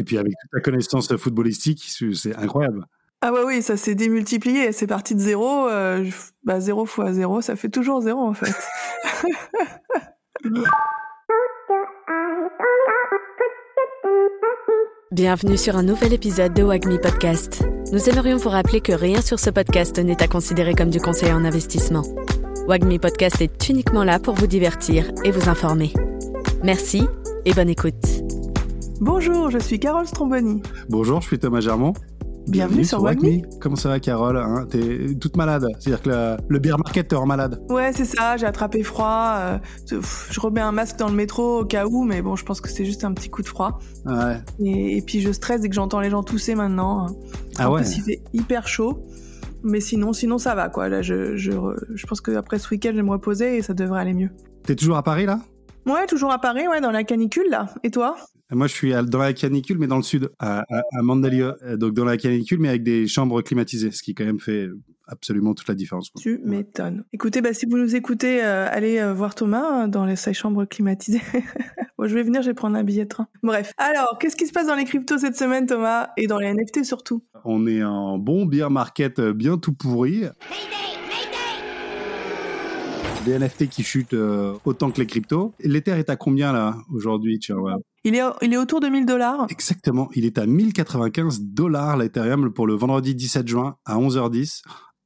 Et puis avec toute ta connaissance footballistique, c'est incroyable. Ah ouais, oui, ça s'est démultiplié. C'est parti de zéro. Euh, bah, zéro fois zéro, ça fait toujours zéro en fait. Bienvenue sur un nouvel épisode de Wagmi Podcast. Nous aimerions vous rappeler que rien sur ce podcast n'est à considérer comme du conseil en investissement. Wagmi Podcast est uniquement là pour vous divertir et vous informer. Merci et bonne écoute. Bonjour, je suis Carole Stromboni. Bonjour, je suis Thomas Germand. Bienvenue, sur Wagmi. Comment ça va, Carole hein? T'es toute malade. C'est-à-dire que le beer market te rend malade. Ouais, c'est ça. J'ai attrapé froid. Euh, je remets un masque dans le métro au cas où, mais bon, je pense que c'est juste un petit coup de froid. Ouais. Et, puis je stresse dès que j'entends les gens tousser maintenant. Ah ouais. il fait hyper chaud. Mais sinon, sinon ça va quoi. Là, je, je, je pense qu'après ce week-end, je vais me reposer et ça devrait aller mieux. T'es toujours à Paris là? Ouais, toujours à Paris, ouais, dans la canicule là. Et toi? Moi, je suis dans la canicule, mais dans le sud, à, à, Mandalio. Euh, donc, dans la canicule, mais avec des chambres climatisées, ce qui quand même fait absolument toute la différence. Tu m'étonnes. Écoutez, bah, si vous nous écoutez, euh, allez euh, voir Thomas hein, dans les, sa chambre climatisée. bon, je vais venir, je vais prendre un billet de train. Bref. Alors, qu'est-ce qui se passe dans les cryptos cette semaine, Thomas? Et dans les NFT surtout? On est en bon beer market bien tout pourri. Des NFT qui chutent autant que les cryptos. L'Ether est à combien là aujourd'hui il est, il est autour de 1000 dollars. Exactement. Il est à 1095 dollars l'Ethereum pour le vendredi 17 juin à 11h10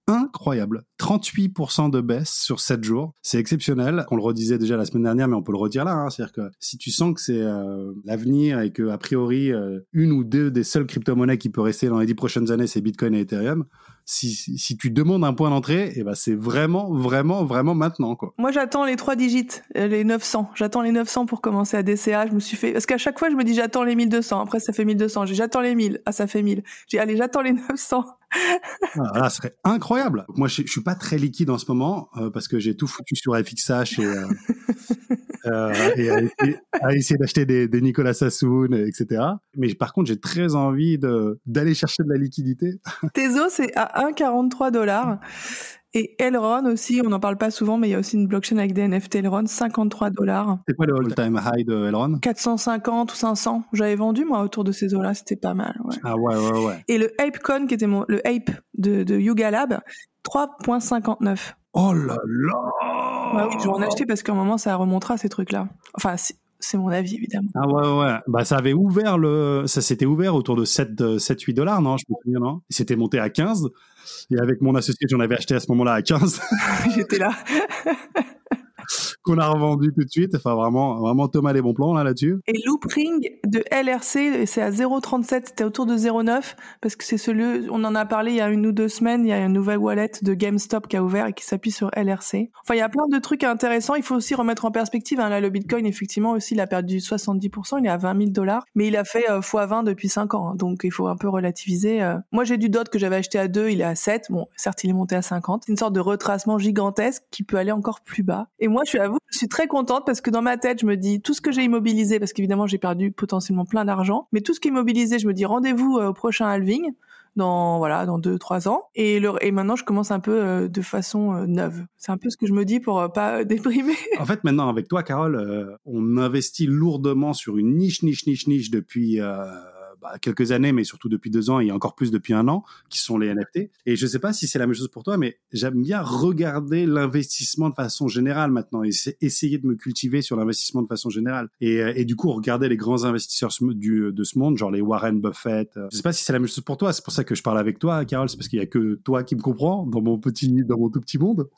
incroyable. 38% de baisse sur 7 jours. C'est exceptionnel. On le redisait déjà la semaine dernière, mais on peut le redire là. Hein. C'est-à-dire que si tu sens que c'est euh, l'avenir et que a priori euh, une ou deux des seules crypto-monnaies qui peut rester dans les 10 prochaines années, c'est Bitcoin et Ethereum, si, si tu demandes un point d'entrée, eh ben c'est vraiment, vraiment, vraiment maintenant. Quoi. Moi, j'attends les trois digits, euh, les 900. J'attends les 900 pour commencer à DCA. Je me suis fait... Parce qu'à chaque fois, je me dis j'attends les 1200. Après, ça fait 1200. J'attends les 1000. Ah, ça fait 1000. J'ai allez, j'attends les 900. Ah, là, ce serait incroyable. Moi, je, je, suis pas très liquide en ce moment euh, parce que j'ai tout foutu sur FXH et, euh, euh, et à, essayer, d'acheter des, des, Nicolas Sassoon, etc. Mais par contre, j'ai très envie d'aller chercher de la liquidité. Tezo, c'est à 1,43 dollars. Et Elron aussi, on n'en parle pas souvent, mais il y a aussi une blockchain avec des NFT Elron, 53 dollars. C'est quoi le all-time high de Elron 450 ou 500. J'avais vendu, moi, autour de ces eaux-là, c'était pas mal. Ouais. Ah ouais, ouais, ouais. Et le ApeCon, qui était mon, le Ape de, de Yuga Lab, 3,59. Oh là là bah oui, je vais en acheter parce qu'à un moment, ça remontera ces trucs-là. Enfin, c'est mon avis, évidemment. Ah ouais, ouais. Bah, ça avait ouvert le, ça s'était ouvert autour de 7, 7, 8 dollars, non? Je me souviens, non? C'était monté à 15. Et avec mon associé, j'en avais acheté à ce moment-là à 15. J'étais là. qu'on a revendu tout de suite. Enfin, vraiment, vraiment Thomas les bons plans là là-dessus. Et Loopring de LRC, c'est à 0,37, c'était autour de 0,9 parce que c'est celui, on en a parlé il y a une ou deux semaines, il y a une nouvelle wallet de GameStop qui a ouvert et qui s'appuie sur LRC. Enfin, il y a plein de trucs intéressants. Il faut aussi remettre en perspective. Hein. Là, le Bitcoin, effectivement, aussi, il a perdu 70%. Il est à 20 000 dollars, mais il a fait x20 depuis 5 ans. Hein. donc, il faut un peu relativiser. Euh. Moi, j'ai du DOT que j'avais acheté à 2, il est à 7. Bon, certes, il est monté à 50. C'est une sorte de retracement gigantesque qui peut aller encore plus bas. Et moi, je suis à je suis très contente parce que dans ma tête, je me dis tout ce que j'ai immobilisé, parce qu'évidemment, j'ai perdu potentiellement plein d'argent, mais tout ce qui est immobilisé, je me dis rendez-vous euh, au prochain halving dans voilà dans deux trois ans. Et le, et maintenant je commence un peu euh, de façon euh, neuve. C'est un peu ce que je me dis pour pas déprimer. En fait maintenant avec toi Carole on investit lourdement sur une niche niche niche niche depuis bah, quelques années, mais surtout depuis deux ans et encore plus depuis un an, qui sont les NFT. Et je ne sais pas si c'est la même chose pour toi, mais j'aime bien regarder l'investissement de façon générale maintenant et essayer de me cultiver sur l'investissement de façon générale. Et, euh, et, du coup, regarder les grands investisseurs du, de ce monde, genre les Warren Buffett. Euh, je ne sais pas si c'est la même chose pour toi. C'est pour ça que je parle avec toi, Carole. C'est parce qu'il y a que toi qui me comprends dans mon petit, dans mon tout petit monde.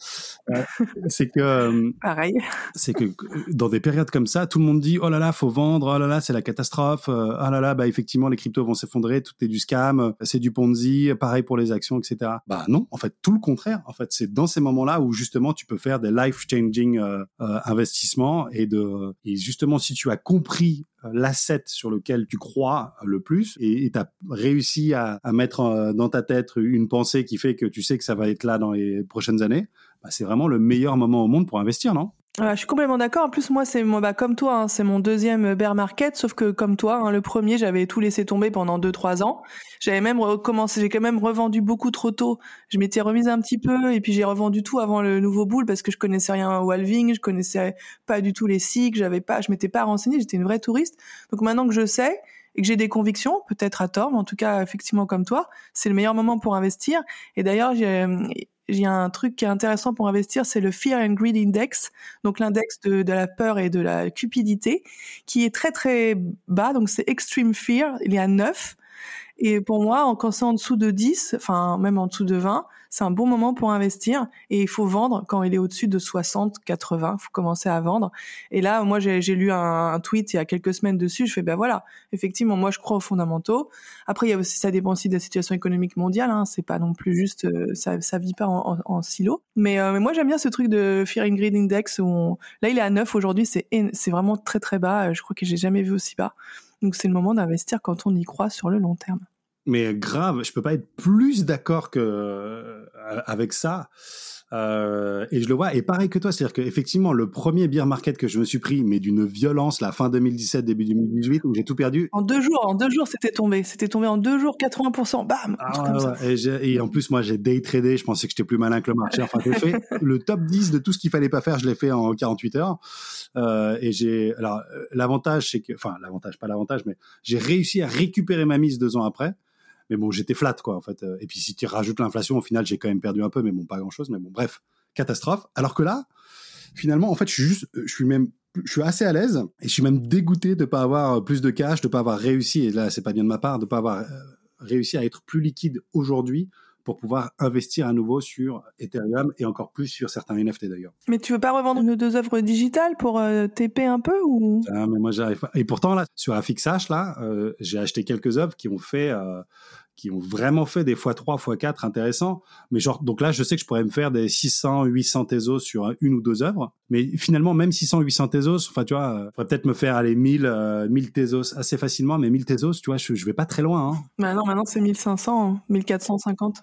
Euh, c'est que pareil. C'est que dans des périodes comme ça, tout le monde dit oh là là, faut vendre, oh là là, c'est la catastrophe, oh là là, bah effectivement les cryptos vont s'effondrer, tout est du scam, c'est du Ponzi, pareil pour les actions, etc. Bah non, en fait, tout le contraire. En fait, c'est dans ces moments-là où justement tu peux faire des life-changing euh, euh, investissements et de et justement si tu as compris euh, l'asset sur lequel tu crois le plus et tu as réussi à, mettre dans ta tête une pensée qui fait que tu sais que ça va être là dans les prochaines années, bah, c'est vraiment le meilleur moment au monde pour investir, non? Je suis complètement d'accord. En plus, moi, c'est moi, bah, comme toi, hein, c'est mon deuxième bear market, sauf que comme toi, hein, le premier, j'avais tout laissé tomber pendant deux trois ans. J'avais même recommencé, j'ai quand même revendu beaucoup trop tôt. Je m'étais remise un petit peu et puis j'ai revendu tout avant le nouveau boule parce que je connaissais rien au halving, je connaissais pas du tout les cycles, j'avais pas, je m'étais pas renseignée, j'étais une vraie touriste. Donc maintenant que je sais, et que j'ai des convictions, peut-être à tort, mais en tout cas effectivement comme toi, c'est le meilleur moment pour investir. Et d'ailleurs, j'ai il y a un truc qui est intéressant pour investir, c'est le Fear and Greed Index, donc l'index de, la peur et de la cupidité, qui est très très bas, donc c'est Extreme Fear, il y a 9. Et pour moi, quand c'est en dessous de 10, enfin même en dessous de 20, c'est un bon moment pour investir et il faut vendre quand il est au-dessus de 60, 80, il faut commencer à vendre. Et là, moi, j'ai lu un, tweet il y a quelques semaines dessus, je fais, ben voilà, effectivement, moi, je crois aux fondamentaux. Après, il y a aussi, ça dépend aussi de la situation économique mondiale, hein, c'est pas non plus juste, euh, ça, ça vit pas en, silo. Mais, euh, mais moi, j'aime bien ce truc de Fear and Greed Index où là, il est à 9 aujourd'hui, c'est c'est vraiment très très bas, je crois que j'ai jamais vu aussi bas. Donc c'est le moment d'investir quand on y croit sur le long terme mais grave, je peux pas être plus d'accord que euh, avec ça. Euh, et je le vois, et pareil que toi, c'est-à-dire qu'effectivement, le premier beer market que je me suis pris, mais d'une violence, la fin 2017, début 2018, où j'ai tout perdu. En deux jours, en deux jours, c'était tombé. C'était tombé en deux jours, 80%, bam ah, Et, en plus, moi, j'ai day tradé, je pensais que j'étais plus malin que le marché. Enfin, j'ai fait le top 10 de tout ce qu'il fallait pas faire, je l'ai fait en 48 heures. Euh, et j'ai, alors, l'avantage, c'est que, enfin, l'avantage, pas l'avantage, mais j'ai réussi à récupérer ma mise deux ans après mais bon, j'étais flat, quoi, en fait. Et puis, si tu rajoutes l'inflation, au final, j'ai quand même perdu un peu, mais bon, pas grand chose. Mais bon, bref, catastrophe. Alors que là, finalement, en fait, je suis juste, je suis même, je suis assez à l'aise et je suis même dégoûté de pas avoir plus de cash, de pas avoir réussi. Et là, c'est pas bien de ma part, de pas avoir euh, réussi à être plus liquide aujourd'hui pour pouvoir investir à nouveau sur Ethereum et encore plus sur certains NFT d'ailleurs. Mais tu veux pas revendre nos deux œuvres digitales pour euh, TP un peu ou? Ah, mais moi j'arrive pas. Et pourtant là sur Affixhash là, euh, j'ai acheté quelques œuvres qui ont fait euh, qui ont vraiment fait des x3, x4 intéressants. Mais genre, donc là, je sais que je pourrais me faire des 600, 800 Tezos sur une ou deux œuvres. Mais finalement, même 600, 800 Tezos, enfin, tu vois, je pourrais peut-être me faire aller 1000, 1000 Tezos assez facilement, mais 1000 Tezos, tu vois, je, je vais pas très loin. Hein. Bah non, maintenant c'est 1500, 1450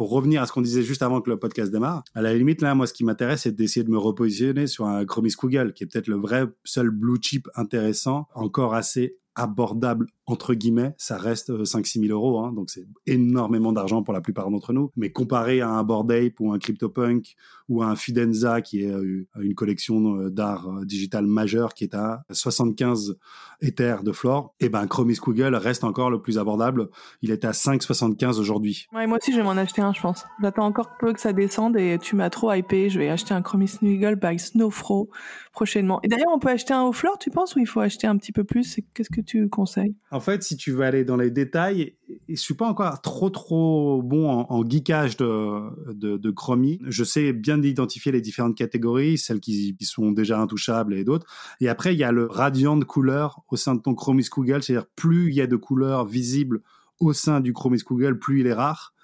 pour revenir à ce qu'on disait juste avant que le podcast démarre, à la limite, là, moi, ce qui m'intéresse, c'est d'essayer de me repositionner sur un Chromis Google, qui est peut-être le vrai seul blue chip intéressant, encore assez abordable entre guillemets, ça reste 5-6 euh, 000 euros, hein, donc c'est énormément d'argent pour la plupart d'entre nous. Mais comparé à un Bored Ape ou un CryptoPunk ou à un Fidenza, qui est euh, une collection euh, d'art digital majeur qui est à 75 Ethers de flore, et eh ben Chromis Google reste encore le plus abordable. Il est à 5,75 aujourd'hui. Ouais, moi aussi je vais m'en acheter un, je pense. J'attends encore peu que ça descende et tu m'as trop hypé. Je vais acheter un Chromis Google by Snowfro prochainement. Et d'ailleurs, on peut acheter un au flore, tu penses, ou il faut acheter un petit peu plus? Qu'est-ce que tu conseilles? En fait, si tu veux aller dans les détails, je suis pas encore trop trop bon en, geekage de, de, de Chromie. Je sais bien identifier les différentes catégories, celles qui, sont déjà intouchables et d'autres. Et après, il y a le radiant de couleurs au sein de ton Chromis Google, c'est-à-dire plus il y a de couleurs visibles au sein du Chromis Google, plus il est rare.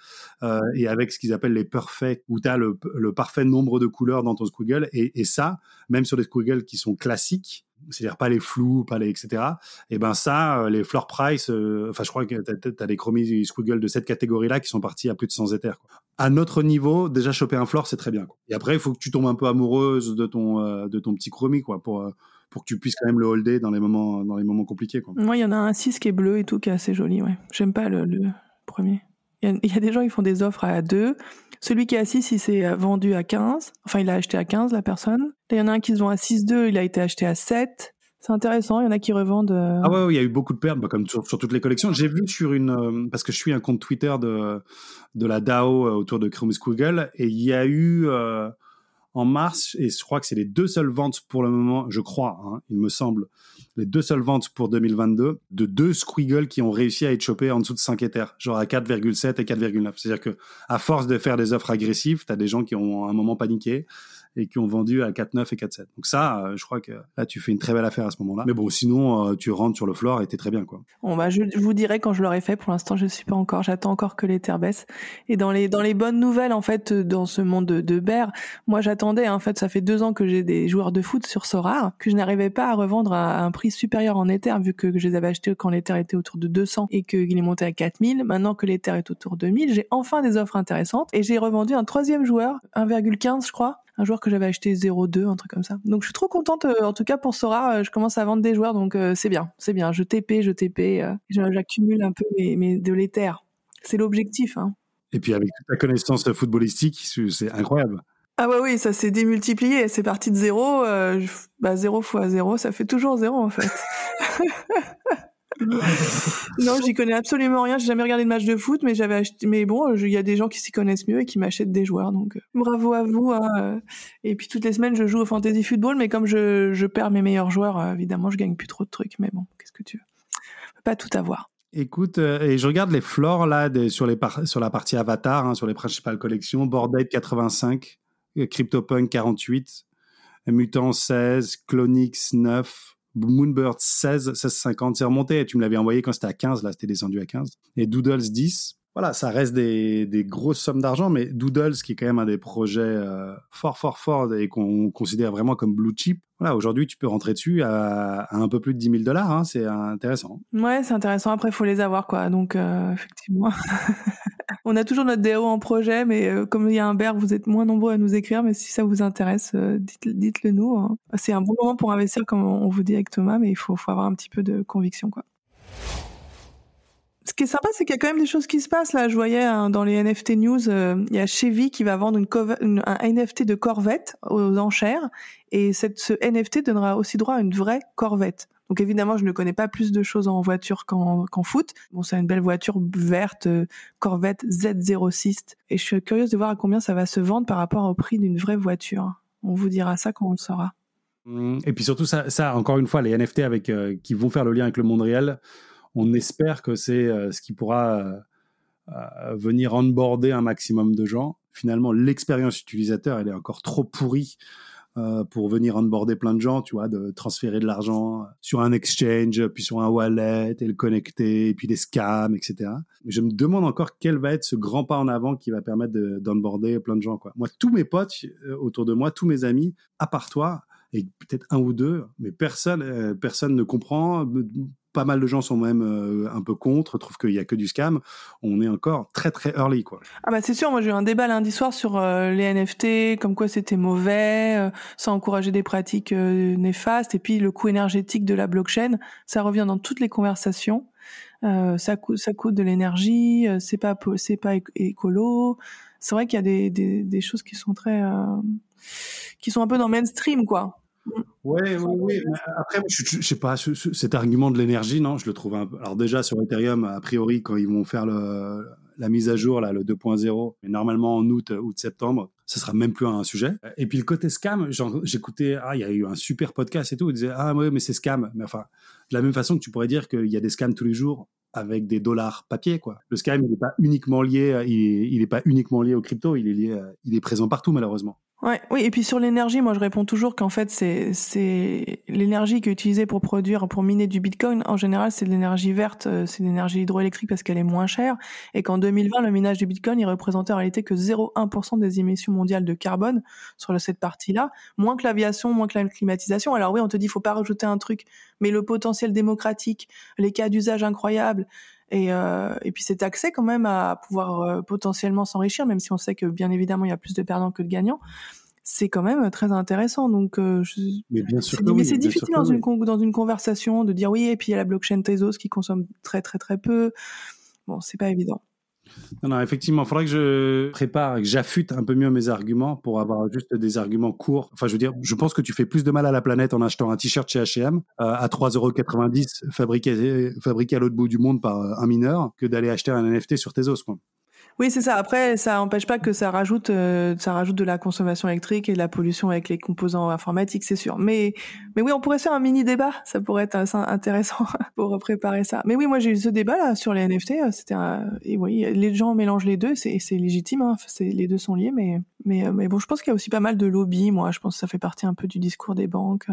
Euh, et avec ce qu'ils appellent les perfects, où tu as le, parfait nombre de couleurs dans ton squiggle. Et, et ça, même sur les squiggles qui sont classiques, c'est-à-dire pas les flous, pas les etc. Et ben ça, euh, les floor price, euh, enfin je crois que tu as, des chromis squiggle de cette catégorie-là qui sont partis à plus de 100 éthers. À notre niveau, déjà choper un floor, c'est très bien. Et après, il faut que tu tombes un peu amoureuse de ton euh, de ton petit chromie quoi pour pour que tu puisses quand même le holder dans les moments dans les moments compliqués quoi. Moi, il y en a un 6 qui est bleu et tout qui est assez joli, ouais. J'aime pas le premier. Il y, a des gens qui font des offres à 2 celui qui est à 6, il s'est vendu à 15. Enfin, il a acheté à 15, la personne. il y en a un qui se vend à 6,2, il a été acheté à 7. C'est intéressant, il y en a qui revendent. Euh, ah ouais, il y a eu beaucoup de pertes, bah, comme sur, toutes les collections. J'ai vu sur une, euh, parce que je suis un compte Twitter de de la DAO euh, autour de Chrome Google, et il y a eu en mars, et je crois que c'est les deux seules ventes pour le moment, je crois, hein, il me semble, les deux seules ventes pour 2022 de deux squiggles qui ont réussi à être chopés en dessous de 5 Ethers, genre à 4,7 et 4,9. C'est-à-dire que à force de faire des offres agressives, tu as des gens qui ont un moment paniqué et qui ont vendu à 4,9 et 4,7. Donc ça, euh, je crois que là, tu fais une très belle affaire à ce moment-là. Mais bon, sinon, euh, tu rentres sur le floor et t'es très bien, quoi. Bon, bah, je, vous dirai quand je l'aurai fait. Pour l'instant, je suis pas encore. J'attends encore que les terres baissent. Et dans les, dans les bonnes nouvelles, en fait, dans ce monde de, de bear, moi, j'attendais, en fait, ça fait deux ans que j'ai des joueurs de foot sur Sora, que je n'arrivais pas à revendre à, un prix supérieur en Ether, vu que, je les avais achetés quand l'Ether était autour de 200 et qu'il est monté à 4000. Maintenant que l'Ether est autour de 1000, j'ai enfin des offres intéressantes et j'ai revendu un troisième joueur, 1,15, je crois, un joueur que j'avais acheté 0,2, un truc comme ça. Donc je suis trop contente, euh, en tout cas pour Sora, euh, je commence à vendre des joueurs, donc euh, c'est bien, c'est bien. Je TP, je TP, j'accumule un peu mes, de l'éther. C'est l'objectif. Hein. Et puis avec toute ta connaissance footballistique, c'est incroyable. Ah ouais, oui, ça s'est démultiplié. C'est parti de zéro. Euh, bah, zéro fois zéro, ça fait toujours zéro, en fait. non, j'y connais absolument rien. J'ai jamais regardé de match de foot, mais j'avais acheté. Mais bon, il y a des gens qui s'y connaissent mieux et qui m'achètent des joueurs. Donc, euh, bravo à vous. Hein. Et puis toutes les semaines, je joue au fantasy football, mais comme je, je perds mes meilleurs joueurs, euh, évidemment, je gagne plus trop de trucs. Mais bon, qu'est-ce que tu veux? Pas tout avoir. Écoute, euh, et je regarde les floors là sur, les sur la partie avatar, hein, sur les principales collections. Bored 85, CryptoPunk 48, Mutant 16, Clonix 9, Moonbird 16, 1650. C'est remonté. Tu me l'avais envoyé quand c'était à 15, là c'était descendu à 15. Et Doodles 10 voilà, ça reste des, des grosses sommes d'argent, mais Doodles, qui est quand même un des projets euh, fort, fort, fort et qu'on considère vraiment comme blue chip, voilà, aujourd'hui, tu peux rentrer dessus à, un peu plus de 10 000 dollars. Hein, c'est intéressant. Ouais, c'est intéressant. Après, il faut les avoir, quoi. Donc, euh, effectivement. On a toujours notre DO en projet, mais euh, comme il y a un BER, vous êtes moins nombreux à nous écrire. Mais si ça vous intéresse, dites, dites-le nous. Hein. C'est un bon moment pour investir, comme on vous dit avec Thomas, mais il faut, faut avoir un petit peu de conviction, quoi ce qui est sympa, c'est qu'il y a quand même des choses qui se passent là. Je voyais hein, dans les NFT news, euh, il y a Chevy qui va vendre une, un NFT de Corvette aux enchères, et cette, ce NFT donnera aussi droit à une vraie Corvette. Donc évidemment, je ne connais pas plus de choses en voiture qu'en foot. Bon, c'est une belle voiture verte, euh, Corvette Z06, et je suis curieuse de voir à combien ça va se vendre par rapport au prix d'une vraie voiture. On vous dira ça quand on le saura. Et puis surtout, ça, encore une fois, les NFT avec, euh, qui vont faire le lien avec le monde réel on espère que c'est euh, ce qui pourra euh, venir onboarder un maximum de gens. Finalement, l'expérience utilisateur, elle est encore trop pourrie pour venir onboarder plein de gens, tu vois, de transférer de l'argent sur un exchange, puis sur un wallet, et le connecter, et puis des scams, etc. Je me demande encore quel va être ce grand pas en avant qui va permettre d'onboarder plein de gens, quoi. Moi, tous mes potes autour de moi, tous mes amis, à part toi, et peut-être un ou deux, mais personne, personne ne comprend, pas mal de gens sont même euh, un peu contre, trouvent qu'il y a que du scam. On est encore très très early quoi. Ah bah c'est sûr, moi j'ai eu un débat lundi soir sur euh, les NFT, comme quoi c'était mauvais, euh, ça encourageait des pratiques néfastes, et puis le coût énergétique de la blockchain, ça revient dans toutes les conversations. ça coûte ça coûte de l'énergie, c'est pas c'est pas écolo. C'est vrai qu'il y a des, des, des, choses qui sont très qui sont un peu dans le mainstream quoi. Oui, oui, oui. Après, je, ne sais pas, cet argument de l'énergie, non, je le trouve un peu. Alors, déjà, sur Ethereum, a priori, quand ils vont faire la mise à jour, là, le 2.0, mais normalement en août, août-septembre, ce sera même plus un sujet. Et puis, le côté scam, j'écoutais, ah, il y a eu un super podcast et tout, ils disaient, ah, ouais, mais c'est scam. Mais enfin, de la même façon que tu pourrais dire qu'il y a des scams tous les jours avec des dollars papier, quoi. Le scam, il n'est pas uniquement lié, il est, pas uniquement lié aux crypto, il est lié, il est présent partout, malheureusement. Ouais, oui, et puis sur l'énergie, moi je réponds toujours qu'en fait c'est l'énergie qui est utilisée pour produire pour miner du Bitcoin en général, c'est de l'énergie verte, euh, c'est de l'énergie hydroélectrique parce qu'elle est moins chère et qu'en 2020 le minage du Bitcoin il représentait en réalité que 0,1% des émissions mondiales de carbone sur cette partie-là, moins que l'aviation, moins que la climatisation. Alors oui, on te dit faut pas rajouter un truc, mais le potentiel démocratique, les cas d'usage incroyables, et, euh, et puis cet accès quand même à pouvoir euh, potentiellement s'enrichir, même si on sait que bien évidemment il y a plus de perdants que de gagnants, c'est quand même très intéressant. Donc, euh, mais bien sûr c'est, c'est difficile dans, une, dans une conversation de dire oui, et puis il y a la blockchain Tezos qui consomme très très très peu. Bon, c'est pas évident. Non, non, effectivement, il faudrait que je prépare, que j'affûte un peu mieux mes arguments pour avoir juste des arguments courts. Enfin, je veux dire, je pense que tu fais plus de mal à la planète en achetant un t-shirt chez H&M à 3,90€ fabriqué, fabriqué à l'autre bout du monde par euh, un mineur que d'aller acheter un NFT sur tes os. Quoi. Oui, c'est ça. Après, ça n'empêche pas que ça rajoute, euh, ça rajoute de la consommation électrique et de la pollution avec les composants informatiques, c'est sûr. Mais, mais oui, on pourrait faire un mini débat. Ça pourrait être intéressant pour préparer ça. Mais oui, moi j'ai eu ce débat là sur les NFT. Euh, c'était, et oui, les gens mélangent les deux, c'est, c'est légitime. Hein. C'est, les deux sont liés, mais, mais, euh, mais bon, je pense qu'il y a aussi pas mal de lobby. Moi, je pense que ça fait partie un peu du discours des banques.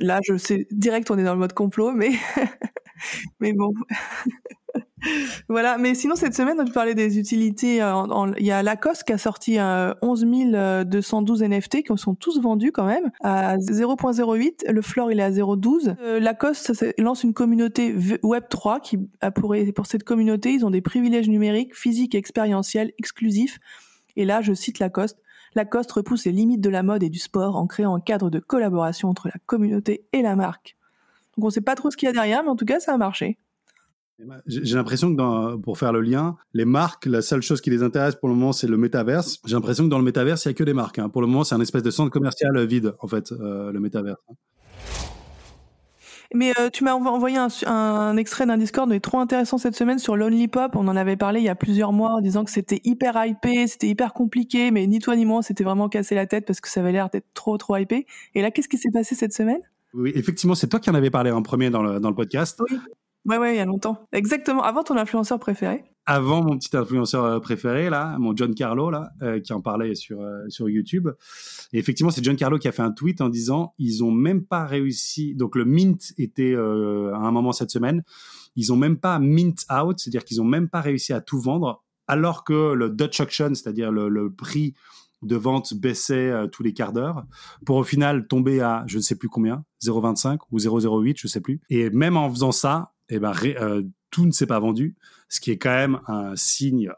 Là, je sais direct, on est dans le mode complot, mais, mais bon. voilà, mais sinon cette semaine, on parlait des utilités. Euh, il y a Lacoste qui a sorti 11 euh, 212 NFT qui sont tous vendus quand même à 0.08. Le floor il est à 0.12. Euh, Lacoste lance une communauté Web 3 qui a pour, pour cette communauté, ils ont des privilèges numériques, physiques et expérientiels exclusifs. Et là, je cite Lacoste. Lacoste repousse les limites de la mode et du sport en créant un cadre de collaboration entre la communauté et la marque. Donc on sait pas trop ce qu'il y a derrière, mais en tout cas, ça a marché. J'ai l'impression que dans, pour faire le lien, les marques, la seule chose qui les intéresse pour le moment, c'est le métaverse. J'ai l'impression que dans le métaverse, il n'y a que des marques. Hein. Pour le moment, c'est un espèce de centre commercial vide, en fait, euh, le métaverse. Mais euh, tu m'as envoyé un, un extrait d'un Discord mais trop intéressant cette semaine sur Lonely Pop. On en avait parlé il y a plusieurs mois en disant que c'était hyper hypé, c'était hyper compliqué, mais ni toi ni moi, c'était vraiment cassé la tête parce que ça avait l'air d'être trop trop hypé. Et là, qu'est-ce qui s'est passé cette semaine? Oui, effectivement, c'est toi qui en avais parlé en premier dans le, dans le podcast. Oui. Ouais, ouais, il y a longtemps. Exactement. Avant ton influenceur préféré? Avant mon petit influenceur euh, préféré, là, mon John Carlo, là, euh, qui en parlait sur, euh, sur YouTube. Et effectivement, c'est John Carlo qui a fait un tweet en disant ils ont même pas réussi. Donc, le mint était à un moment cette semaine. Ils ont même pas mint out, c'est-à-dire qu'ils ont même pas réussi à tout vendre, alors que le Dutch auction, c'est-à-dire le, prix de vente baissait tous les quarts d'heure pour au final tomber à je ne sais plus combien 0,25 ou 0,08 je sais plus et même en faisant ça eh ben, euh, tout ne s'est pas vendu, ce qui est quand même un signe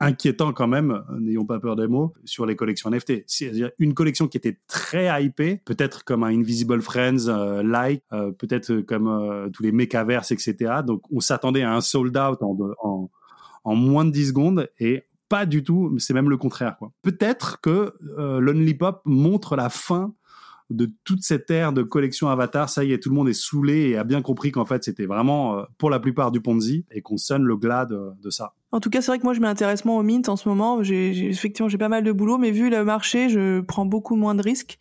inquiétant quand même, n'ayons pas peur des mots, sur les collections NFT. C'est-à-dire une collection qui était très hypée, peut-être comme un Invisible Friends euh, like, euh, peut-être comme tous les Mechaverse, etc. Donc on s'attendait à un sold out en, en, moins de 10 secondes et pas du tout, c'est même le contraire. Peut-être que Lonely Pop montre la fin de toute cette ère de collection Avatar, ça y est, tout le monde est saoulé et a bien compris qu'en fait, c'était vraiment, euh, pour la plupart, du Ponzi et qu'on sonne le glas de, ça. En tout cas, c'est vrai que moi, je m'intéresse moins au mint en ce moment. Effectivement, j'ai pas mal de boulot, mais vu le marché, je prends beaucoup moins de risques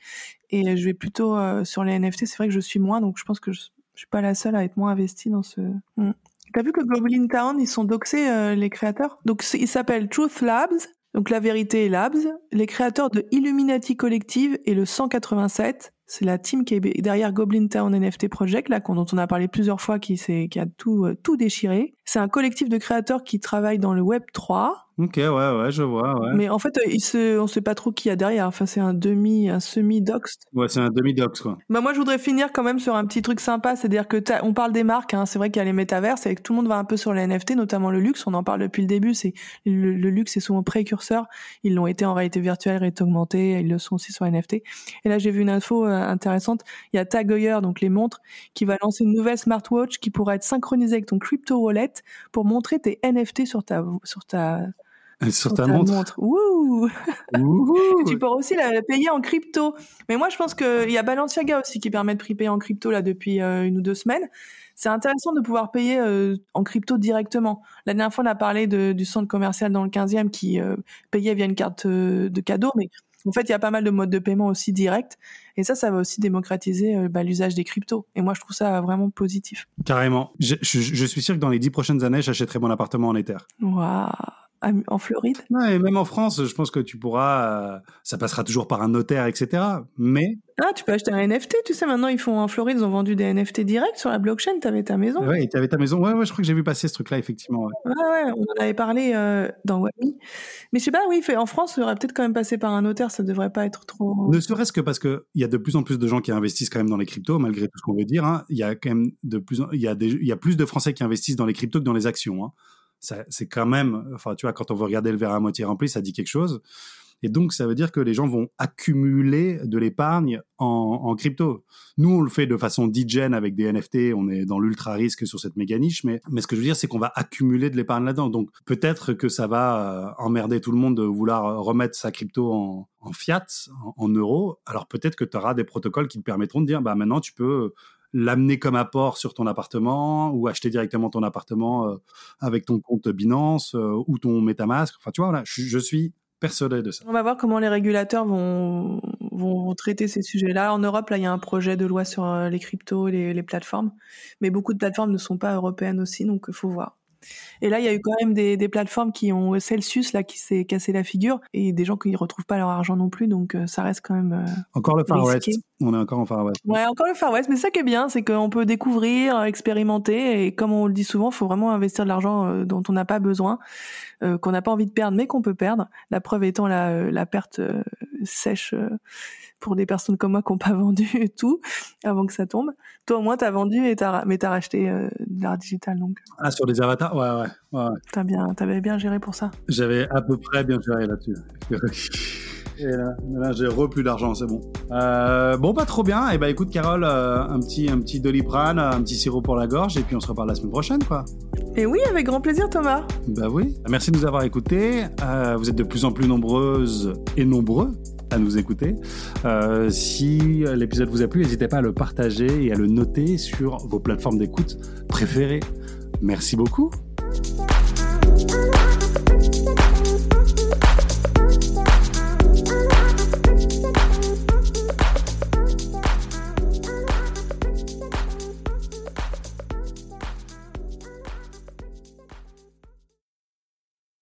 et je vais plutôt euh, sur les NFT. C'est vrai que je suis moins, donc je pense que je, suis pas la seule à être moins investie dans ce. Hmm. T'as vu que Goblin Town, ils sont doxés, euh, les créateurs? Donc, ils s'appellent Truth Labs donc La Vérité Labs, les créateurs de Illuminati Collective et le 187, c'est la team qui est derrière Goblin Town NFT Project, là, dont on a parlé plusieurs fois, qui, qui a tout, euh, tout déchiré. C'est un collectif de créateurs qui travaillent dans le Web 3, Ok, ouais, ouais, je vois, ouais. Mais en fait, il se, on sait pas trop qui y a derrière. Enfin, c'est un demi, un semi-doxed. Ouais, c'est un demi-dox, quoi. Bah, moi, je voudrais finir quand même sur un petit truc sympa. C'est-à-dire que on parle des marques, hein. C'est vrai qu'il y a les métaverses et que tout le monde va un peu sur les NFT, notamment le luxe. On en parle depuis le début. C'est, le, luxe est souvent précurseur. Ils l'ont été en réalité virtuelle, réalité augmentée. Ils le sont aussi sur NFT. Et là, j'ai vu une info euh, intéressante. Il y a Tag Heuer, donc les montres, qui va lancer une nouvelle smartwatch qui pourra être synchronisée avec ton crypto wallet pour montrer tes NFT sur ta, sur ta, sur ta montre. tu pourras aussi la payer en crypto. Mais moi, je pense qu'il y a Balenciaga aussi qui permet de payer en crypto là depuis euh, une ou deux semaines. C'est intéressant de pouvoir payer euh, en crypto directement. La dernière fois, on a parlé du centre commercial dans le 15e qui euh, payait via une carte de cadeau, mais en fait, il y a pas mal de modes de paiement aussi directs. Et ça, ça va aussi démocratiser bah, l'usage des cryptos. Et moi, je trouve ça vraiment positif. Carrément. Je, je suis sûr que dans les dix prochaines années, j'achèterai mon appartement en Ether. Waouh en Floride? Ouais, et même en France, je pense que tu pourras, euh, ça passera toujours par un notaire, etc. Mais ah, tu peux acheter un NFT, tu sais, maintenant ils font en Floride, ils ont vendu des NFT directs sur la blockchain, t'avais ta maison. Ouais, t'avais ta maison. Ouais, ouais, je crois que j'ai vu passer ce truc-là, effectivement. Ouais. ouais, on en avait parlé euh, dans Wami. Mais je sais pas, oui, en France, il aurait peut-être quand même passé par un notaire, ça devrait pas être trop. Ne serait-ce que parce qu'il y a de plus en plus de gens qui investissent quand même dans les cryptos, malgré tout ce qu'on veut dire. Hein. Il y a quand même de plus, il y a des... il y a plus de Français qui investissent dans les cryptos que dans les actions. Hein c'est quand même, enfin, tu vois, quand on veut regarder le verre à moitié rempli, ça dit quelque chose. Et donc, ça veut dire que les gens vont accumuler de l'épargne en, crypto. Nous, on le fait de façon digène avec des NFT. On est dans l'ultra risque sur cette méga niche. Mais, mais ce que je veux dire, c'est qu'on va accumuler de l'épargne là-dedans. Donc, peut-être que ça va euh, emmerder tout le monde de vouloir remettre sa crypto en, fiat, en, en euros. Alors, peut-être que tu auras des protocoles qui te permettront de dire, bah, maintenant, tu peux l'amener comme apport sur ton appartement ou acheter directement ton appartement euh, avec ton compte Binance euh, ou ton MetaMask. Enfin, tu vois, je, suis persuadé de ça. On va voir comment les régulateurs vont, vont traiter ces sujets-là. En Europe, là, il y a un projet de loi sur euh, les cryptos, les, les plateformes. Mais beaucoup de plateformes ne sont pas européennes aussi, donc il faut voir. Et là, il y a eu quand même des, des plateformes qui ont Celsius là qui s'est cassé la figure et des gens qui ne retrouvent pas leur argent non plus, donc euh, ça reste quand même euh, encore le Far West. On est encore en Far West. Ouais, encore le Far West. Mais ça qui est bien, c'est qu'on peut découvrir, expérimenter et comme on le dit souvent, il faut vraiment investir de l'argent euh, dont on n'a pas besoin, qu'on n'a pas envie de perdre, mais qu'on peut perdre. La preuve étant la, la perte sèche pour des personnes comme moi qui n'ont pas vendu et tout avant que ça tombe. Toi, au moins, tu as vendu et as, mais tu as racheté euh, de l'art digital. Donc. Ah, sur des avatars? Ouais, ouais. ouais, T'as bien, avais bien géré pour ça J'avais à peu près bien géré là-dessus. Et là, là j'ai re plus d'argent, c'est bon. Euh, bon, pas trop bien. Et bah écoute, Carole, euh, un petit, un petit doliprane, un petit sirop pour la gorge, et puis on se reparle la semaine prochaine, quoi. Et oui, avec grand plaisir, Thomas. Bah oui. Merci de nous avoir écoutés. Euh, vous êtes de plus en plus nombreuses et nombreux nous écouter. Euh, si l'épisode vous a plu, n'hésitez pas à le partager et à le noter sur vos plateformes d'écoute préférées. Merci beaucoup.